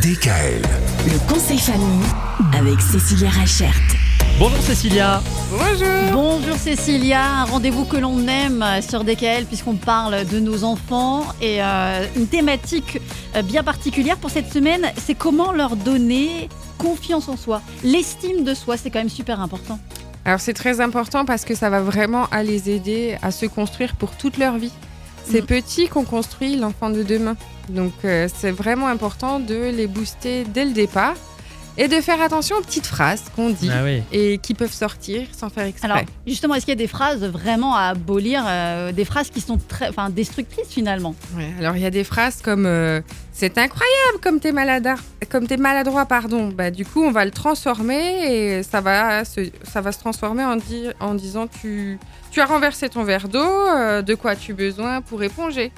DKL. Le conseil famille avec Cécilia Rachert. Bonjour Cécilia. Bonjour Cécilia, un rendez-vous que l'on aime sur DKL puisqu'on parle de nos enfants et euh, une thématique euh, bien particulière pour cette semaine, c'est comment leur donner confiance en soi. L'estime de soi, c'est quand même super important. Alors c'est très important parce que ça va vraiment à les aider à se construire pour toute leur vie. C'est petit qu'on construit l'enfant de demain. Donc euh, c'est vraiment important de les booster dès le départ et de faire attention aux petites phrases qu'on dit Ah oui. et qui peuvent sortir sans faire exprès. Alors justement, est-ce qu'il y a des phrases vraiment à abolir, euh, des phrases qui sont très, enfin, destructrices finalement? Ouais, alors il y a des phrases comme euh, c'est incroyable comme t'es maladroit, comme t'es maladroit pardon. Bah du coup on va le transformer et ça va se, ça va se transformer en disant tu tu as renversé ton verre d'eau, euh, de quoi as-tu besoin pour éponger?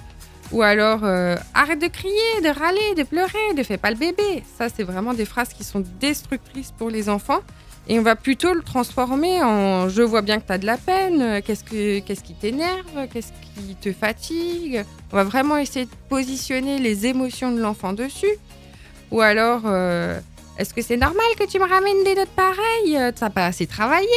Ou alors euh, arrête de crier, de râler, de pleurer, ne fais pas le bébé. Ça c'est vraiment des phrases qui sont destructrices pour les enfants. Et on va plutôt le transformer en je vois bien que tu as de la peine, euh, qu'est-ce, que, qu'est-ce qui t'énerve, qu'est-ce qui te fatigue? On va vraiment essayer de positionner les émotions de l'enfant dessus. Ou alors, euh, est-ce que c'est normal que tu me ramènes des notes pareilles? Euh, T'as pas assez travaillé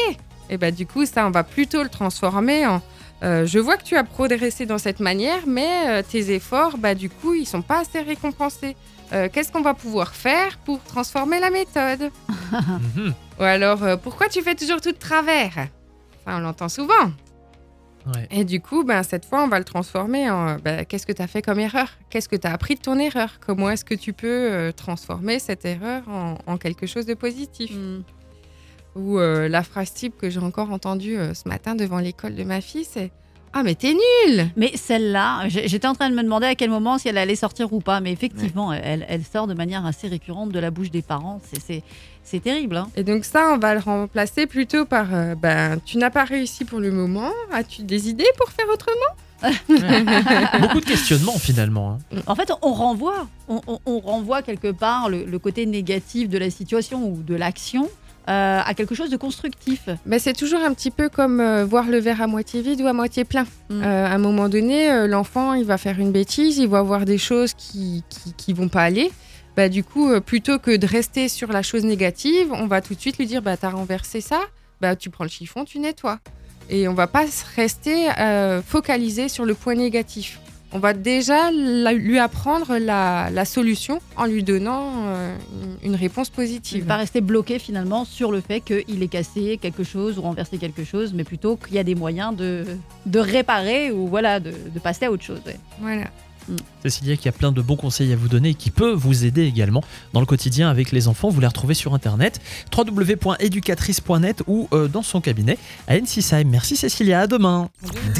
Et bah du coup, ça, on va plutôt le transformer en euh, je vois que tu as progressé dans cette manière, mais euh, tes efforts, bah du coup, ils sont pas assez récompensés. Euh, Qu'est-ce qu'on va pouvoir faire pour transformer la méthode? Mhm. Ou alors, euh, pourquoi tu fais toujours tout de travers? Ça, on l'entend souvent. Ouais. Et du coup, ben, cette fois, on va le transformer en ben, qu'est-ce que tu as fait comme erreur? Qu'est-ce que tu as appris de ton erreur? Comment est-ce que tu peux euh, transformer cette erreur en, en quelque chose de positif? Hmm. Ou euh, la phrase type que j'ai encore entendue euh, ce matin devant l'école de ma fille, c'est Ah, mais t'es nul Mais celle-là, j'étais en train de me demander à quel moment si elle allait sortir ou pas, mais effectivement, elle, elle sort de manière assez récurrente de la bouche des parents. C'est- terrible. hein. Et donc, ça, on va le remplacer plutôt par euh, ben, Tu n'as pas réussi pour le moment. As-tu des idées pour faire autrement? Beaucoup de questionnements finalement. hein. En fait, on renvoie, on, on- on renvoie quelque part le, le côté négatif de la situation ou de l'action euh, à quelque chose de constructif. Ben, C'est toujours un petit peu comme euh, voir le verre à moitié vide ou à moitié plein. Mm. Euh, à un moment donné, l'enfant, il va faire une bêtise, il va voir des choses qui, qui, qui vont pas aller. Bah, du coup, plutôt que de rester sur la chose négative, on va tout de suite lui dire bah, T'as renversé ça, bah, tu prends le chiffon, tu nettoies. Et on va pas rester focalisé sur le point négatif. On va déjà la- lui apprendre la, la solution en lui donnant euh, une, une réponse Il positive. pas rester bloqué finalement sur le fait qu'il ait cassé quelque chose ou renversé quelque chose, mais plutôt qu'il y a des moyens de, de réparer ou voilà, de, de passer à autre chose. ouais. Voilà. Cécilia qui a plein de bons conseils à vous donner et qui peut vous aider également dans le quotidien avec les enfants. Vous les retrouvez sur internet www.educatrice.net ou euh, dans son cabinet à NCSIM. Merci Cécilia, à demain.